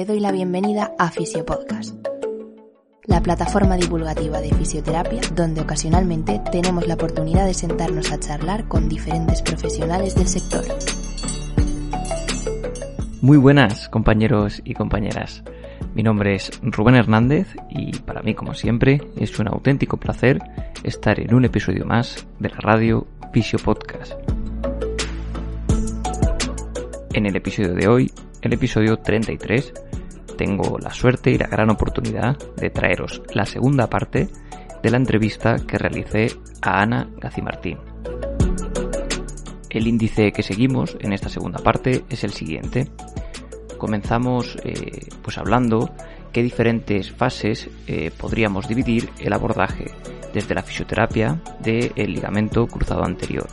te doy la bienvenida a Fisiopodcast, la plataforma divulgativa de fisioterapia donde ocasionalmente tenemos la oportunidad de sentarnos a charlar con diferentes profesionales del sector. Muy buenas compañeros y compañeras. Mi nombre es Rubén Hernández y para mí, como siempre, es un auténtico placer estar en un episodio más de la radio Fisio Podcast. En el episodio de hoy, el episodio 33, tengo la suerte y la gran oportunidad de traeros la segunda parte de la entrevista que realicé a Ana Gacimartín. El índice que seguimos en esta segunda parte es el siguiente comenzamos eh, pues hablando qué diferentes fases eh, podríamos dividir el abordaje desde la fisioterapia del ligamento cruzado anterior.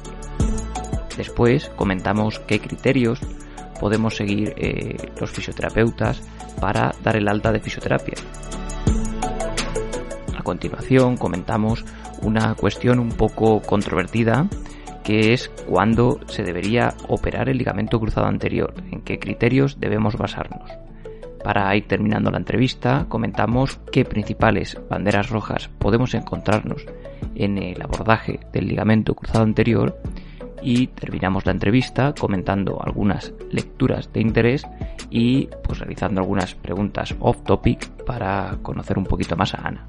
Después comentamos qué criterios podemos seguir eh, los fisioterapeutas para dar el alta de fisioterapia. A continuación comentamos una cuestión un poco controvertida que es cuándo se debería operar el ligamento cruzado anterior, en qué criterios debemos basarnos. Para ir terminando la entrevista, comentamos qué principales banderas rojas podemos encontrarnos en el abordaje del ligamento cruzado anterior y terminamos la entrevista comentando algunas lecturas de interés y pues realizando algunas preguntas off topic para conocer un poquito más a Ana.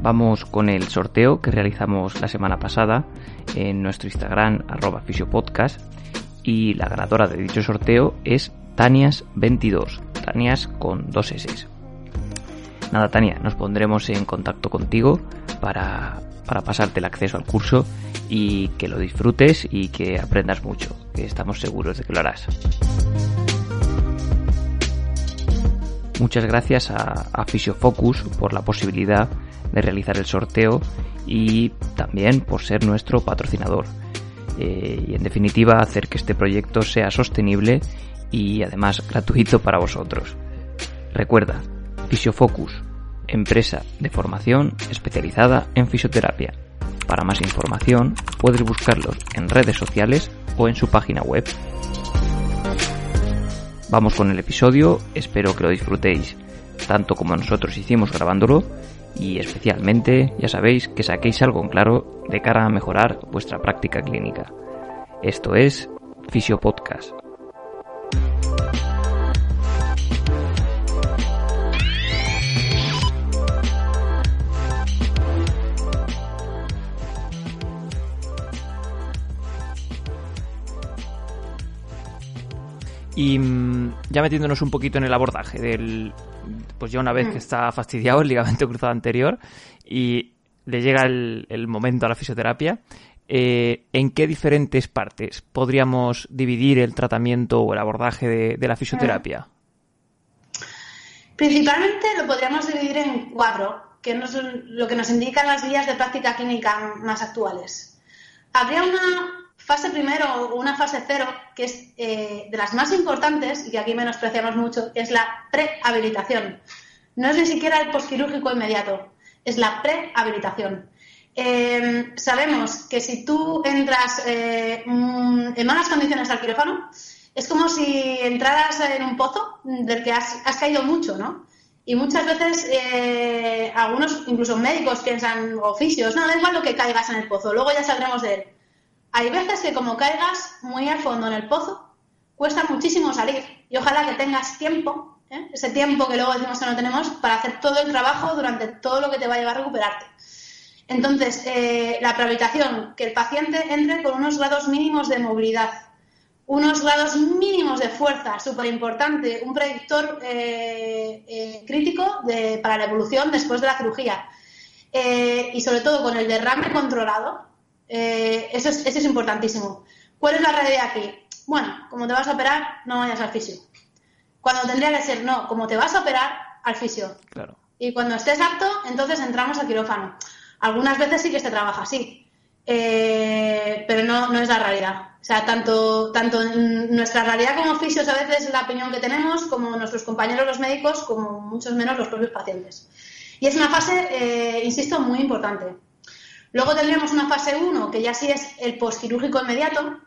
Vamos con el sorteo que realizamos la semana pasada en nuestro Instagram arroba fisiopodcast y la ganadora de dicho sorteo es Tanias22, Tanias con dos S. Nada, Tania, nos pondremos en contacto contigo para, para pasarte el acceso al curso y que lo disfrutes y que aprendas mucho, que estamos seguros de que lo harás. Muchas gracias a, a Fisiofocus por la posibilidad de realizar el sorteo y también por ser nuestro patrocinador. Eh, y en definitiva hacer que este proyecto sea sostenible y además gratuito para vosotros. Recuerda, Fisiofocus, empresa de formación especializada en fisioterapia. Para más información puedes buscarlos en redes sociales o en su página web. Vamos con el episodio, espero que lo disfrutéis tanto como nosotros hicimos grabándolo y especialmente, ya sabéis, que saquéis algo en claro de cara a mejorar vuestra práctica clínica. Esto es Fisio Y mm, ya metiéndonos un poquito en el abordaje del, pues ya una vez que mm. está fastidiado el ligamento cruzado anterior y le llega el, momento a la fisioterapia, eh, ¿en qué diferentes partes podríamos dividir el tratamiento o el abordaje de, la fisioterapia? Principalmente lo podríamos dividir en cuatro, que es lo que nos indican las guías de práctica clínica más actuales. Habría una fase primero o una fase cero, que es eh, de las más importantes y que aquí menospreciamos mucho, es la prehabilitación. No es ni siquiera el posquirúrgico inmediato, es la prehabilitación. Eh, sabemos que si tú entras eh, mm, en malas condiciones al quirófano, es como si entraras en un pozo del que has, caído mucho, ¿no? Y muchas veces algunos, incluso médicos, piensan, oficios, no, da igual lo que caigas en el pozo, luego ya saldremos de él. Hay veces que como caigas muy al fondo en el pozo, cuesta muchísimo salir y ojalá que tengas tiempo, ¿eh? ese tiempo que luego decimos que no tenemos, para hacer todo el trabajo durante todo lo que te va a llevar a recuperarte. Entonces, eh, la prehabilitación, que el paciente entre con unos grados mínimos de movilidad, unos grados mínimos de fuerza, súper importante, un predictor eh, crítico para la evolución después de la cirugía. y sobre todo con el derrame controlado, eh, eso, es, eso es importantísimo. ¿Cuál es la realidad aquí? Bueno, como te vas a operar, no vayas al fisio. Cuando tendría que ser, no, como te vas a operar, al fisio. Claro. Y cuando estés apto, entonces entramos al quirófano. Algunas veces sí que se trabaja así, eh, pero no, no es la realidad. O sea, tanto, tanto nuestra realidad como fisios a veces es la opinión que tenemos, como nuestros compañeros los médicos, como muchos menos los propios pacientes. Y es una fase, eh, insisto, muy importante. Luego tendríamos una fase 1, que ya sí es el postquirúrgico inmediato,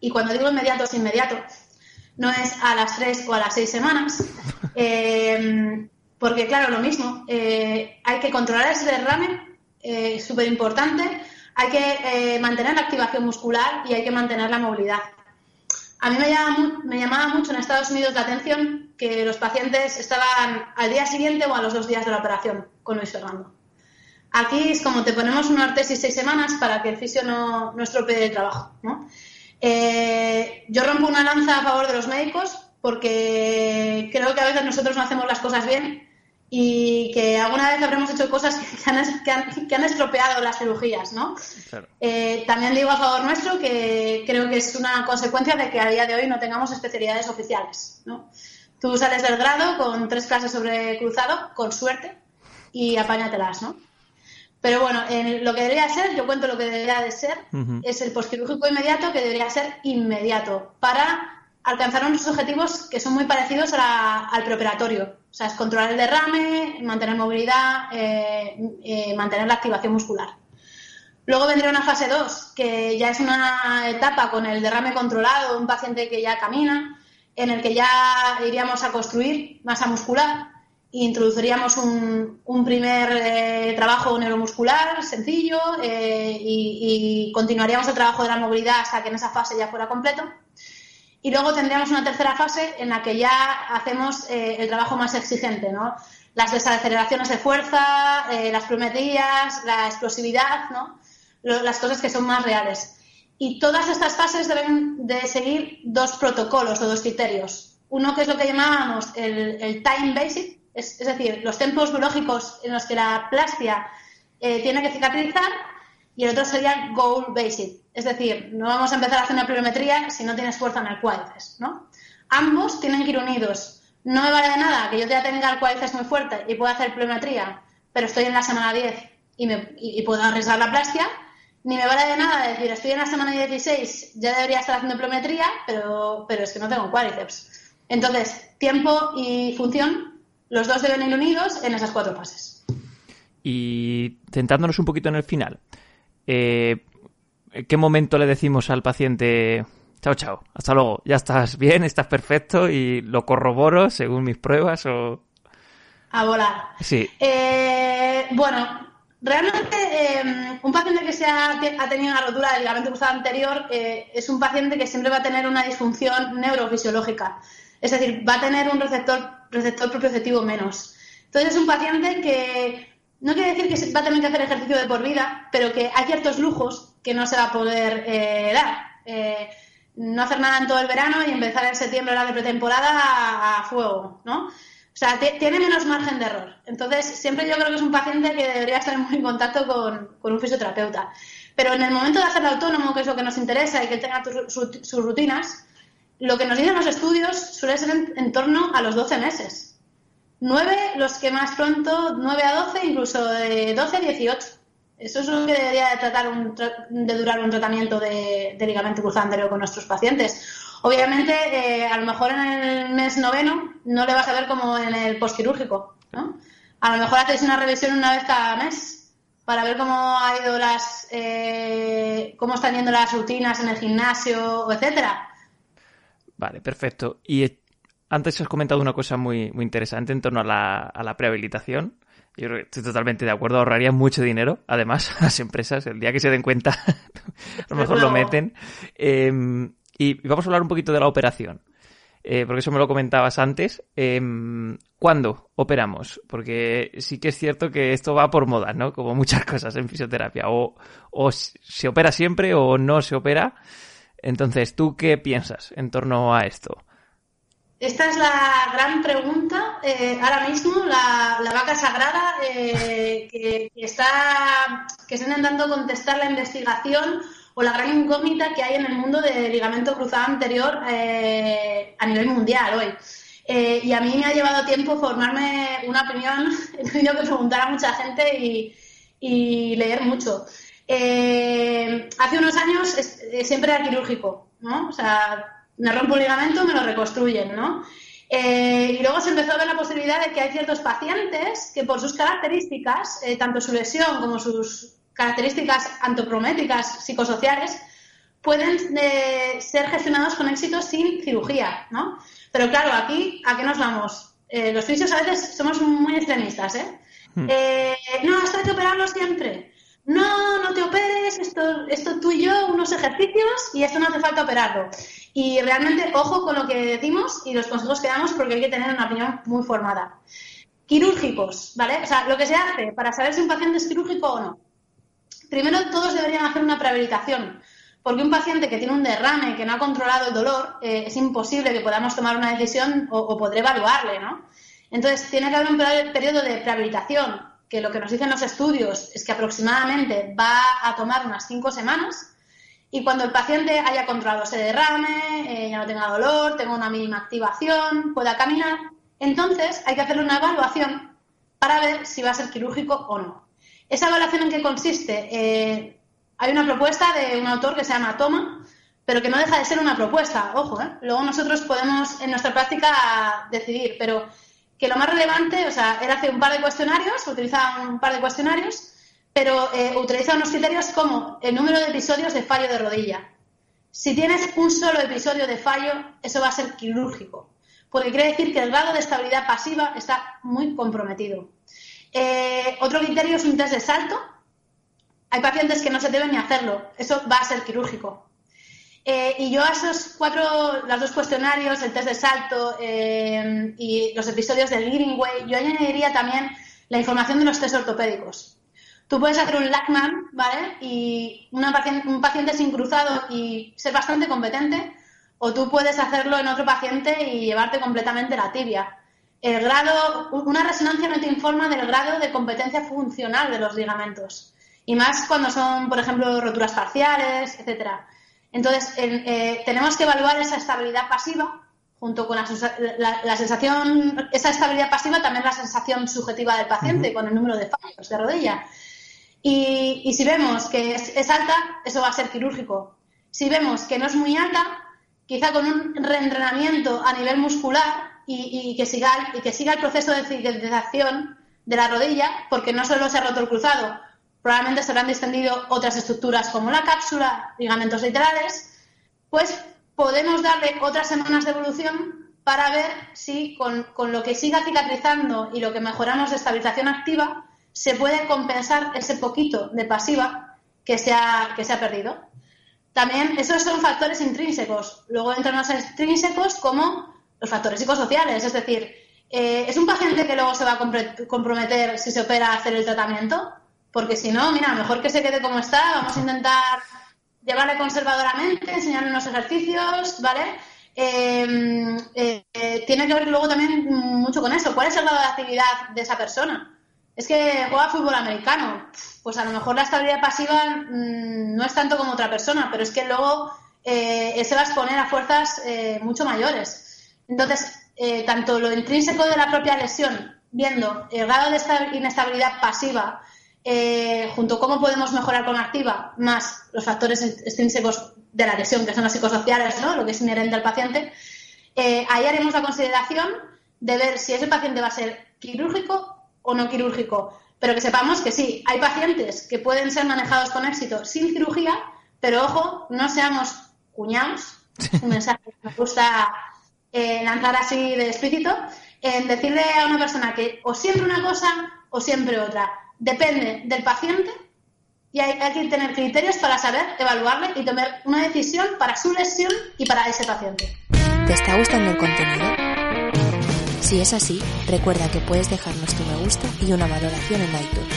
y cuando digo inmediato es inmediato, no es a las 3 o a las 6 semanas, eh, porque claro, lo mismo, eh, hay que controlar ese derrame, eh, súper importante, hay que mantener la activación muscular y hay que mantener la movilidad. A mí me, me llamaba mucho en Estados Unidos la atención que los pacientes estaban al día siguiente o a los dos días de la operación con Luis Fernando. Aquí es como te ponemos una artesis seis semanas para que el fisio no, no estropee el trabajo. ¿no? Eh, yo rompo una lanza a favor de los médicos porque creo que a veces nosotros no hacemos las cosas bien y que alguna vez habremos hecho cosas que han, estropeado las cirugías, ¿no? Eh, también digo a favor nuestro que creo que es una consecuencia de que a día de hoy no tengamos especialidades oficiales, ¿no? Tú sales del grado con tres clases sobre cruzado, con suerte, y apáñatelas, ¿no? Pero bueno, lo que debería ser, yo cuento lo que debería de ser, es el postquirúrgico inmediato que debería ser inmediato para alcanzar unos objetivos que son muy parecidos al preoperatorio. O sea, es controlar el derrame, mantener movilidad, eh, eh, mantener la activación muscular. Luego vendría una fase 2, que ya es una etapa con el derrame controlado, un paciente que ya camina, en el que ya iríamos a construir masa muscular introduciríamos un, un primer eh, trabajo neuromuscular sencillo eh, y, continuaríamos el trabajo de la movilidad hasta que en esa fase ya fuera completo. Y luego tendríamos una tercera fase en la que ya hacemos eh, el trabajo más exigente, ¿no? Las desaceleraciones de fuerza, las pliometrías, la explosividad, ¿no? las cosas que son más reales. Y todas estas fases deben de seguir dos protocolos o dos criterios. Uno que es lo que llamábamos el, el time basic, es, decir, los tempos biológicos en los que la plastia eh, tiene que cicatrizar y el otro sería goal basic. Es decir, no vamos a empezar a hacer una pliometría si no tienes fuerza en el cuádriceps, ¿no? Ambos tienen que ir unidos. No me vale de nada que yo ya tenga el cuádriceps muy fuerte y pueda hacer pliometría, pero estoy en la semana 10 y, me, y, puedo arriesgar la plastia, ni me vale de nada decir, estoy en la semana 16, ya debería estar haciendo pliometría, pero, pero es que no tengo cuádriceps. Entonces, tiempo y función los dos deben ir unidos en esas cuatro fases. Y centrándonos un poquito en el final, eh, ¿en qué momento le decimos al paciente, chao, chao, hasta luego, ya estás bien, estás perfecto y lo corroboro según mis pruebas o... A volar. Sí. Eh, bueno, realmente eh, un paciente que se ha, tenido una rotura del ligamento cruzado anterior es un paciente que siempre va a tener una disfunción neurofisiológica. Es decir, va a tener un receptor, receptor propioceptivo menos. Entonces es un paciente que no quiere decir que va a tener que hacer ejercicio de por vida, pero que hay ciertos lujos que no se va a poder eh, dar. Eh, no hacer nada en todo el verano y empezar en septiembre la pretemporada a, fuego, ¿no? O sea, tiene menos margen de error. Entonces, siempre yo creo que es un paciente que debería estar muy en contacto con, un fisioterapeuta. Pero en el momento de hacerlo autónomo, que es lo que nos interesa y que tenga sus rutinas, lo que nos dicen los estudios suele ser en, torno a los 12 meses. 9 los que más pronto, 9 a 12, incluso de 12 a 18. Eso es lo que debería de, tratar de durar un tratamiento de, ligamento cruzado con nuestros pacientes. Obviamente, eh, a lo mejor en el mes noveno no le vas a ver como en el postquirúrgico, ¿no? A lo mejor hacéis una revisión una vez cada mes para ver cómo ha ido las, eh, cómo están yendo las rutinas en el gimnasio, etcétera. Vale, perfecto. Y eh, antes has comentado una cosa muy, muy interesante en torno a la, a la prehabilitación. Yo creo que estoy totalmente de acuerdo, ahorraría mucho dinero, además, a las empresas, el día que se den cuenta, a lo mejor lo meten. Em, y vamos a hablar un poquito de la operación, eh, porque eso me lo comentabas antes. Em, ¿Cuándo operamos? Porque sí que es cierto que esto va por moda, ¿no? Como muchas cosas en fisioterapia. O, o se opera siempre o no se opera. Entonces, ¿tú qué piensas en torno a esto? Esta es la gran pregunta eh, ahora mismo, la, vaca sagrada eh, que, está, que está intentando contestar la investigación o la gran incógnita que hay en el mundo del ligamento cruzado anterior eh, a nivel mundial hoy. y a mí me ha llevado tiempo formarme una opinión, he tenido que preguntar a mucha gente y leer mucho. Eh, hace unos años eh, siempre era quirúrgico, ¿no? O sea, me rompo un ligamento, me lo reconstruyen, ¿no? Eh, y luego se empezó a ver la posibilidad de que hay ciertos pacientes que por sus características, tanto su lesión como sus características antropométricas psicosociales, pueden eh, ser gestionados con éxito sin cirugía, ¿no? Pero claro, aquí, ¿a qué nos vamos? Eh, los fisios a veces somos muy extremistas, ¿eh? Hmm. ¿eh? no, esto hay que operarlo siempre. No, no te operes, esto, esto tú y yo, unos ejercicios y esto no hace falta operarlo. Y realmente, ojo con lo que decimos y los consejos que damos porque hay que tener una opinión muy formada. Quirúrgicos, ¿vale? O sea, lo que se hace para saber si un paciente es quirúrgico o no. Primero, todos deberían hacer una prehabilitación porque un paciente que tiene un derrame, que no ha controlado el dolor, eh, es imposible que podamos tomar una decisión o, o, poder evaluarle, ¿no? Entonces, tiene que haber un periodo de rehabilitación, que lo que nos dicen los estudios es que aproximadamente va a tomar unas cinco semanas, y cuando el paciente haya controlado ese derrame, eh, ya no tenga dolor, tenga una mínima activación, pueda caminar, entonces hay que hacerle una evaluación para ver si va a ser quirúrgico o no. ¿Esa evaluación en qué consiste? Eh, hay una propuesta de un autor que se llama Toma, pero que no deja de ser una propuesta, ojo, ¿eh? luego nosotros podemos en nuestra práctica decidir, pero que lo más relevante, o sea, él hace un par de cuestionarios, utiliza un par de cuestionarios, pero eh, utiliza unos criterios como el número de episodios de fallo de rodilla. Si tienes un solo episodio de fallo, eso va a ser quirúrgico, porque quiere decir que el grado de estabilidad pasiva está muy comprometido. Eh, otro criterio es un test de salto, hay pacientes que no se deben ni hacerlo. Eso va a ser quirúrgico. Eh, y yo a esos cuatro, los dos cuestionarios, el test de salto eh, y los episodios del Greenway, yo añadiría también la información de los test ortopédicos. Tú puedes hacer un Lackman, ¿vale? Y un paciente sin cruzado y ser bastante competente, o tú puedes hacerlo en otro paciente y llevarte completamente la tibia. El grado, una resonancia no te informa del grado de competencia funcional de los ligamentos y más cuando son, por ejemplo, roturas parciales, etcétera. Entonces, eh, tenemos que evaluar esa estabilidad pasiva junto con la, sensación, esa estabilidad pasiva, también la sensación subjetiva del paciente con el número de fallos de rodilla. Y, si vemos que es, alta, eso va a ser quirúrgico. Si vemos que no es muy alta, quizá con un reentrenamiento a nivel muscular y, que, siga, y que siga el proceso de cicatrización de la rodilla, porque no solo se ha roto el cruzado, probablemente se habrán distendido otras estructuras como la cápsula, ligamentos laterales, pues podemos darle otras semanas de evolución para ver si con, lo que siga cicatrizando y lo que mejoramos de estabilización activa se puede compensar ese poquito de pasiva que se ha, que se ha perdido. También esos son factores intrínsecos. Luego entran los extrínsecos como los factores psicosociales, es decir, eh, ¿es un paciente que luego se va a comprometer si se opera a hacer el tratamiento? Porque si no, mira, mejor que se quede como está, vamos a intentar llevarle conservadoramente, enseñarle unos ejercicios, ¿vale? Em, eh, eh, tiene que ver luego también mucho con eso. ¿Cuál es el grado de actividad de esa persona? Es que juega fútbol americano. Pues a lo mejor la estabilidad pasiva mm, no es tanto como otra persona, pero es que luego eh, se va a exponer a fuerzas mucho mayores. Entonces, tanto lo intrínseco de la propia lesión, viendo el grado de inestabilidad pasiva, eh, junto cómo podemos mejorar con activa, más los factores extrínsecos de la lesión, que son los psicosociales, ¿no? lo que es inherente al paciente, eh, ahí haremos la consideración de ver si ese paciente va a ser quirúrgico o no quirúrgico. Pero que sepamos que sí, hay pacientes que pueden ser manejados con éxito sin cirugía, pero ojo, no seamos cuñados, un mensaje que me gusta eh, lanzar así de explícito, en decirle a una persona que o siempre una cosa o siempre otra depende del paciente y hay, que tener criterios para saber evaluarle y tomar una decisión para su lesión y para ese paciente. ¿Te está gustando el contenido? Si es así, recuerda que puedes dejarnos tu me gusta y una valoración en iTunes.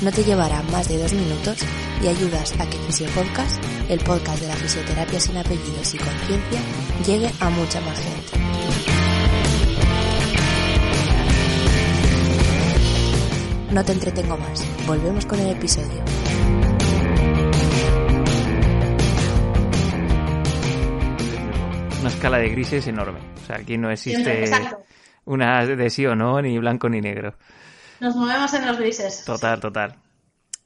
No te llevará más de dos minutos y ayudas a que Fisiopodcast, el podcast de la fisioterapia sin apellidos y conciencia, llegue a mucha más gente. No te entretengo más. Volvemos con el episodio. Una escala de grises enorme. O sea, aquí no existe una de sí o no, ni blanco ni negro. Nos movemos en los grises. Total, total.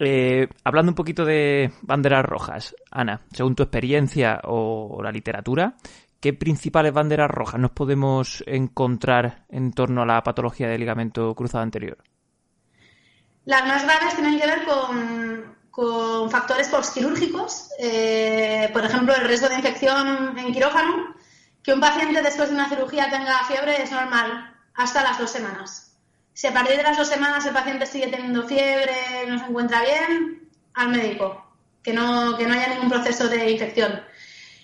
Eh, hablando un poquito de banderas rojas, Ana, según tu experiencia o la literatura, ¿qué principales banderas rojas nos podemos encontrar en torno a la patología del ligamento cruzado anterior? Las más graves tienen que ver con, factores postquirúrgicos, eh, por ejemplo, el riesgo de infección en quirófano. Que un paciente después de una cirugía tenga fiebre es normal, hasta las dos semanas. Si a partir de las dos semanas el paciente sigue teniendo fiebre, no se encuentra bien, al médico, que no, que no haya ningún proceso de infección.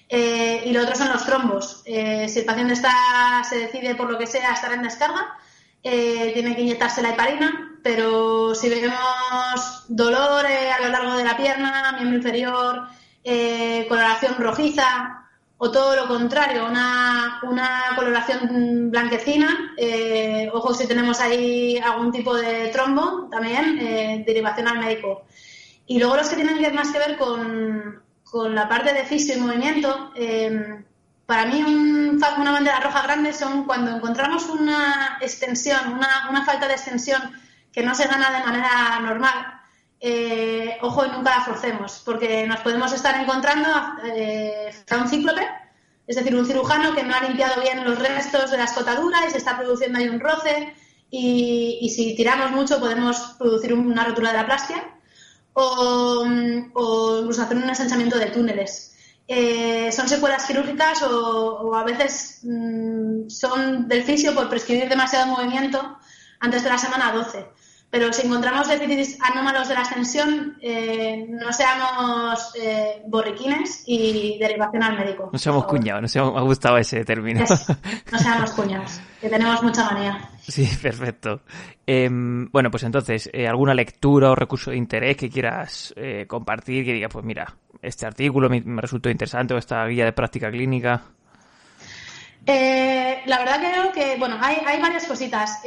Eh, y lo otro son los trombos. Eh, si el paciente está, se decide por lo que sea estar en descarga, tiene que inyectarse la heparina, pero si vemos dolor a lo largo de la pierna, miembro inferior, coloración rojiza o todo lo contrario, una, una coloración blanquecina, ojo si tenemos ahí algún tipo de trombo, también derivación al médico. Y luego los que tienen más que ver con, con la parte de fisio y movimiento, em, para mí una bandera roja grande son cuando encontramos una extensión, una, falta de extensión que no se gana de manera normal. Eh, ojo y nunca la forcemos, porque nos podemos estar encontrando eh, a un cíclope, es decir, un cirujano que no ha limpiado bien los restos de la escotadura y se está produciendo ahí un roce y, si tiramos mucho podemos producir una rotura de la plastia o, incluso hacer un ensanchamiento de túneles. Eh, son secuelas quirúrgicas o, a veces mm, son del fisio por prescribir demasiado movimiento antes de la semana 12. Pero si encontramos déficits anómalos de la extensión, eh, no seamos eh, borriquines y derivación al médico. No seamos cuñados, no seamos, me ha gustado ese término. no seamos cuñados, que tenemos mucha manía. Sí, perfecto. Em, bueno, pues entonces, eh, ¿alguna lectura o recurso de interés que quieras compartir? Que diga, pues mira, este artículo me, resultó interesante o esta guía de práctica clínica. la verdad creo que, bueno, hay, hay varias cositas.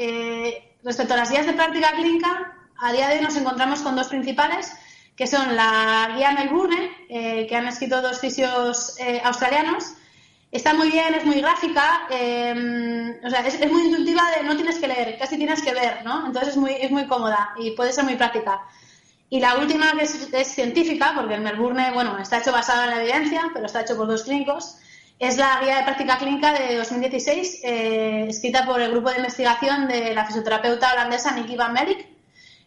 Respecto a las guías de práctica clínica, a día de hoy nos encontramos con dos principales, que son la guía Melbourne, eh, que han escrito dos fisios eh, australianos. Está muy bien, es muy gráfica, eh, o sea, es, muy intuitiva, de, no tienes que leer, casi tienes que ver, ¿no? Entonces es muy, es muy cómoda y puede ser muy práctica. Y la última, que es, es científica, porque el Melbourne, bueno, está hecho basado en la evidencia, pero está hecho por dos clínicos, es la guía de práctica clínica de 2016, eh, escrita por el grupo de investigación de la fisioterapeuta holandesa Nikki Van Merik,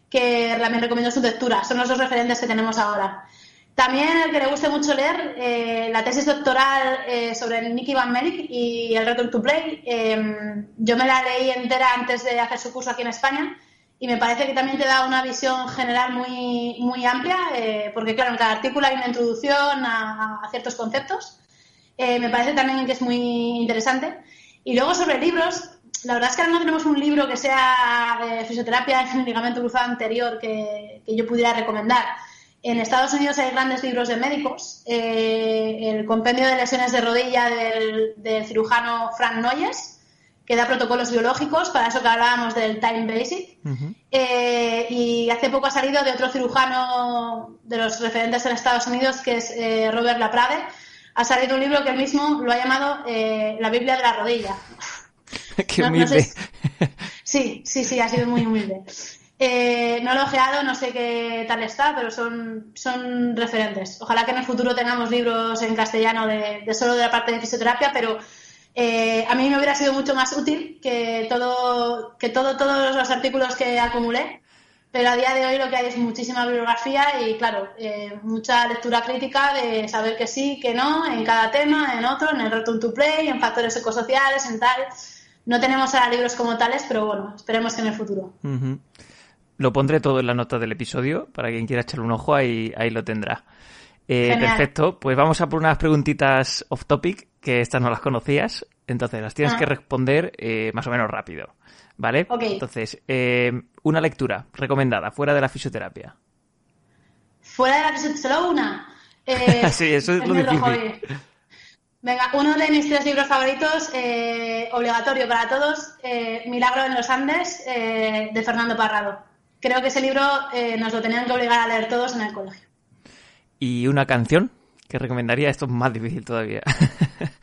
que también recomiendo su lectura. Son los dos referentes que tenemos ahora. También el que le guste mucho leer, eh, la tesis doctoral eh, sobre Nikki Van Merik y el Return to Play. Em, yo me la leí entera antes de hacer su curso aquí en España y me parece que también te da una visión general muy, muy amplia, porque claro, en cada artículo hay una introducción a ciertos conceptos eh, me parece también que es muy interesante. Y luego sobre libros, la verdad es que ahora no tenemos un libro que sea de fisioterapia en el ligamento cruzado anterior que, yo pudiera recomendar. En Estados Unidos hay grandes libros de médicos. Eh, el compendio de lesiones de rodilla del, cirujano Frank Noyes, que da protocolos biológicos, para eso que hablábamos del Time Basic. Eh, y hace poco ha salido de otro cirujano de los referentes en Estados Unidos, que es Robert Laprade, ha salido un libro que él mismo lo ha llamado eh, La Biblia de la rodilla. Qué humilde. Sí, sí, sí, ha sido muy humilde. Eh, no lo he ojeado, no sé qué tal está, pero son, son referentes. Ojalá que en el futuro tengamos libros en castellano de, solo de la parte de fisioterapia, pero eh, a mí me hubiera sido mucho más útil que todo, que todo, todos los artículos que acumulé pero a día de hoy lo que hay es muchísima bibliografía y, claro, eh, mucha lectura crítica de saber que sí, que no, en cada tema, en otro, en el Return to Play, en factores ecosociales, en tal. No tenemos ahora libros como tales, pero bueno, esperemos que en el futuro. Lo pondré todo en la nota del episodio, para quien quiera echarle un ojo, ahí, ahí lo tendrá. Eh, perfecto, pues vamos a por unas preguntitas off topic, que estas no las conocías, entonces las tienes ah. que responder eh, más o menos rápido. ¿Vale? Entonces, eh, una lectura recomendada, fuera de la fisioterapia. Fuera de la fisioterapia, solo una. Eh, sí, eso es lo difícil. Venga, uno de mis tres libros favoritos, eh, obligatorio para todos, Milagro en los Andes, de Fernando Parrado. Creo que ese libro nos lo tenían que obligar a leer todos en el colegio. ¿Y una canción que recomendaría? Esto es más difícil todavía.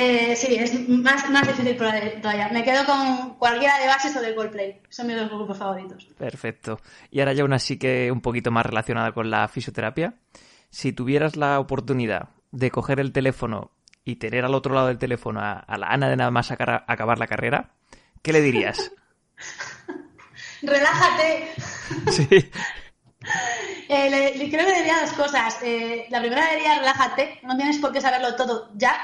Eh, sí, es más, más difícil todavía. Me quedo con cualquiera de bases o de Coldplay. Son mis dos grupos favoritos. Perfecto. Y ahora ya una sí que un poquito más relacionada con la fisioterapia. Si tuvieras la oportunidad de coger el teléfono y tener al otro lado del teléfono a, la Ana de nada más acabar la carrera, ¿qué le dirías? relájate. Sí. Eh, creo que diría dos cosas. Eh, la primera diría relájate, no tienes por qué saberlo todo ya.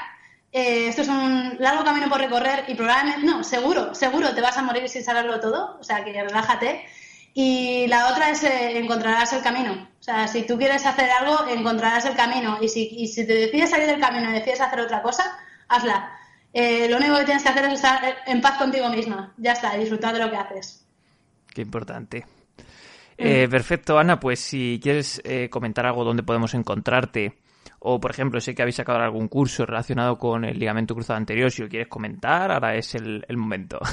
Eh, esto es un largo camino por recorrer y probablemente, no, seguro, seguro te vas a morir sin saberlo todo, o sea que relájate. Y la otra es encontrarás el camino. O sea, si tú quieres hacer algo, encontrarás el camino. Y si, y si te decides salir del camino y decides hacer otra cosa, hazla. lo único que tienes que hacer es estar en paz contigo misma. Ya está, disfrutar de lo que haces. Qué importante. Eh, perfecto, Ana, pues si quieres eh, comentar algo donde podemos encontrarte, o por ejemplo, sé que habéis sacado algún curso relacionado con el ligamento cruzado anterior, si lo quieres comentar, ahora es el, momento.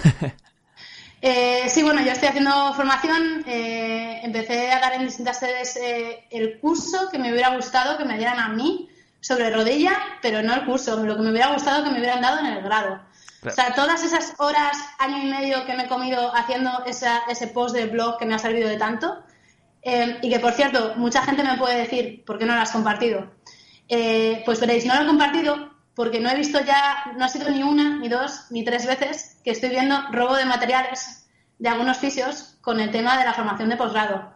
Eh, sí, bueno, yo estoy haciendo formación. empecé a dar en distintas sedes el curso que me hubiera gustado que me dieran a mí sobre rodilla, pero no el curso, lo que me hubiera gustado que me hubieran dado en el grado. O sea, todas esas horas, año y medio que me he comido haciendo ese post de blog que me ha servido de tanto, eh, y que por cierto, mucha gente me puede decir, ¿por qué no lo has compartido? Eh, pues veréis, no lo he compartido porque no he visto ya, no ha sido ni una, ni dos, ni tres veces que estoy viendo robo de materiales de algunos fisios con el tema de la formación de posgrado.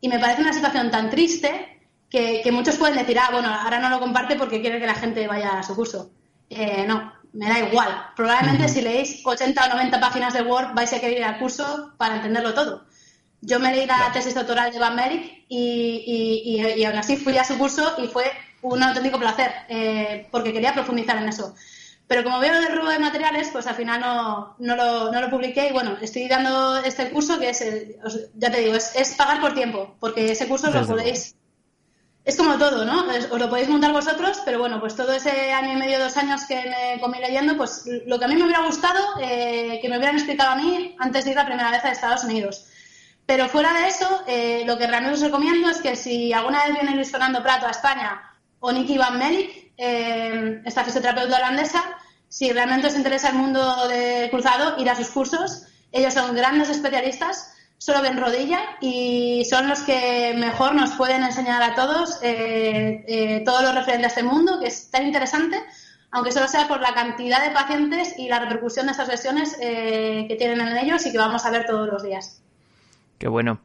Y me parece una situación tan triste que, muchos pueden decir, ah, bueno, ahora no lo comparte porque quiere que la gente vaya a su curso. Eh, no, me da igual. Probablemente si leéis 80 o 90 páginas de Word vais a querer ir al curso para entenderlo todo. Yo me leí la tesis doctoral de Van Merrick y, y, aún así fui a su curso y fue un auténtico placer eh, porque quería profundizar en eso. Pero como veo el robo de materiales, pues al final no, no, lo, no lo publiqué y bueno, estoy dando este curso que es, ya te digo, es, es, pagar por tiempo, porque ese curso lo podéis es como todo, ¿no? Os lo podéis montar vosotros, pero bueno, pues todo ese año y medio, dos años que me comí leyendo, pues lo que a mí me hubiera gustado, eh, que me hubieran explicado a mí antes de ir la primera vez a Estados Unidos. Pero fuera de eso, eh, lo que realmente os recomiendo es que si alguna vez viene Luis Fernando Prato a España o Nicky Van Melik, eh, esta fisioterapeuta holandesa, si realmente os interesa el mundo del cruzado, ir a sus cursos. Ellos son grandes especialistas solo ven rodilla y son los que mejor nos pueden enseñar a todos eh, eh, todo lo referente a este mundo, que es tan interesante, aunque solo sea por la cantidad de pacientes y la repercusión de estas lesiones eh, que tienen en ellos y que vamos a ver todos los días. Qué bueno.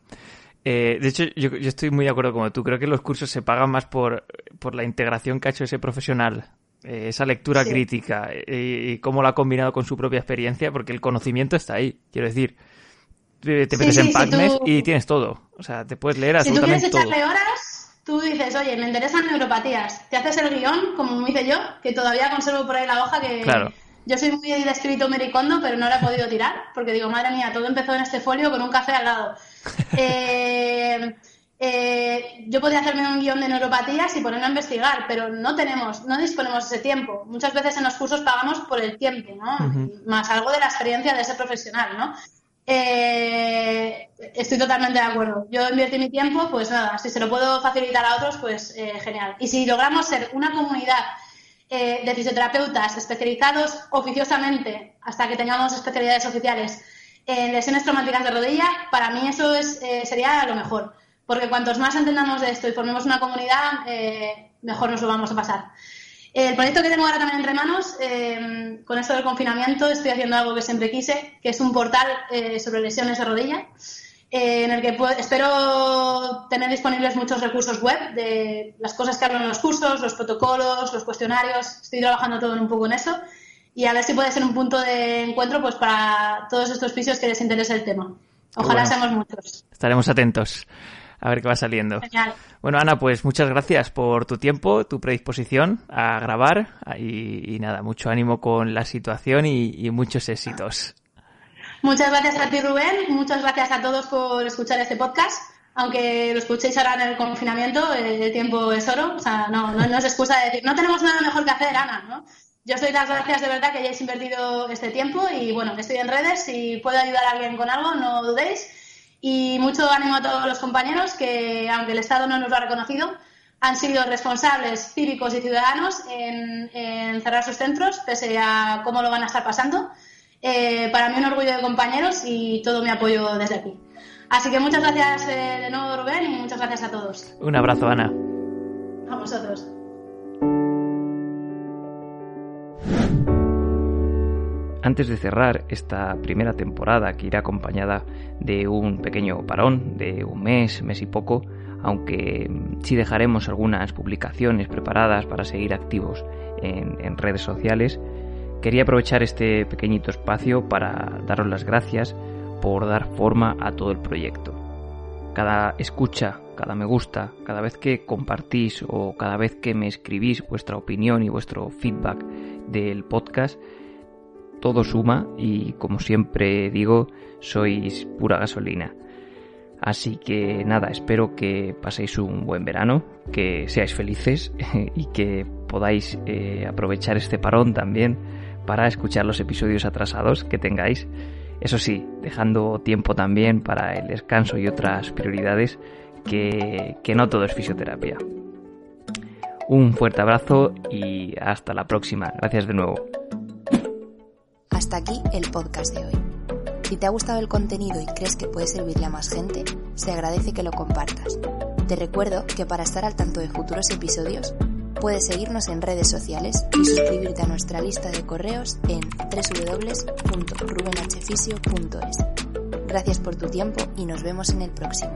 De hecho, yo, estoy muy de acuerdo con tú. Creo que los cursos se pagan más por, por la integración que ha hecho ese profesional esa lectura crítica y, cómo lo ha combinado con su propia experiencia, porque el conocimiento está ahí. Quiero decir, te metes en PubMed y tienes todo. O sea, te puedes leer. Si tú quieres echarle horas, tú dices, oye, me interesan neuropatías. Te haces el guion, como me hice yo, que todavía conservo por ahí la hoja que... Claro. Yo soy muy de escrito mericondo, pero no la he podido tirar, porque digo, madre mía, todo empezó en este folio con un café al lado. Eh, eh, yo podía hacerme un guion de neuropatías y ponerme a investigar, pero no tenemos, no disponemos ese tiempo. Muchas veces en los cursos pagamos por el tiempo, ¿no? Más algo de la experiencia de ese profesional, ¿no? Eh, estoy totalmente de acuerdo. Yo invertí mi tiempo, pues nada, si se lo puedo facilitar a otros, pues eh, genial. Y si logramos ser una comunidad de fisioterapeutas especializados oficiosamente, hasta que tengamos especialidades oficiales en lesiones traumáticas de rodilla, para mí eso es, sería lo mejor. Porque cuantos más entendamos de esto y formemos una comunidad, mejor nos lo vamos a pasar. El proyecto que tengo ahora también entre manos, eh, con esto del confinamiento, estoy haciendo algo que siempre quise, que es un portal eh, sobre lesiones de rodilla, eh, en el que espero tener disponibles muchos recursos web de las cosas que hablo en los cursos, los protocolos, los cuestionarios. Estoy trabajando todo un poco en eso y a ver si puede ser un punto de encuentro pues para todos estos pisos que les interese el tema. Ojalá seamos muchos. Estaremos atentos a ver qué va saliendo. Bueno, Ana, pues muchas gracias por tu tiempo, tu predisposición a grabar y, nada, mucho ánimo con la situación y, muchos éxitos. Muchas gracias a ti, Rubén. Muchas gracias a todos por escuchar este podcast. Aunque lo escuchéis ahora en el confinamiento, el tiempo es oro. O sea, no, no, no es excusa de decir, no tenemos nada mejor que hacer, Ana, ¿no? Yo os doy las gracias de verdad que hayáis invertido este tiempo y bueno, estoy en redes. Si puedo ayudar a alguien con algo, no dudéis. Y mucho ánimo a todos los compañeros que, aunque el Estado no nos lo ha reconocido, han sido responsables cívicos y ciudadanos en, cerrar sus centros, pese a cómo lo van a estar pasando. Eh, para mí un orgullo de compañeros y todo mi apoyo desde aquí. Así que muchas gracias eh, de nuevo Rubén y muchas gracias a todos. Un abrazo Ana. A vosotros. Antes de cerrar esta primera temporada que irá acompañada de un pequeño parón de un mes, mes y poco, aunque sí dejaremos algunas publicaciones preparadas para seguir activos en, redes sociales, quería aprovechar este pequeñito espacio para daros las gracias por dar forma a todo el proyecto. Cada escucha, cada me gusta, cada vez que compartís o cada vez que me escribís vuestra opinión y vuestro feedback del podcast, todo suma y como siempre digo, sois pura gasolina. Así que nada, espero que paséis un buen verano, que seáis felices y que podáis eh, aprovechar este parón también para escuchar los episodios atrasados que tengáis. Eso sí, dejando tiempo también para el descanso y otras prioridades, que, no todo es fisioterapia. Un fuerte abrazo y hasta la próxima. Gracias de nuevo. Hasta aquí el podcast de hoy. Si te ha gustado el contenido y crees que puede servirle a más gente, se agradece que lo compartas. Te recuerdo que para estar al tanto de futuros episodios, puedes seguirnos en redes sociales y suscribirte a nuestra lista de correos en www.rubenhfisio.es. Gracias por tu tiempo y nos vemos en el próximo.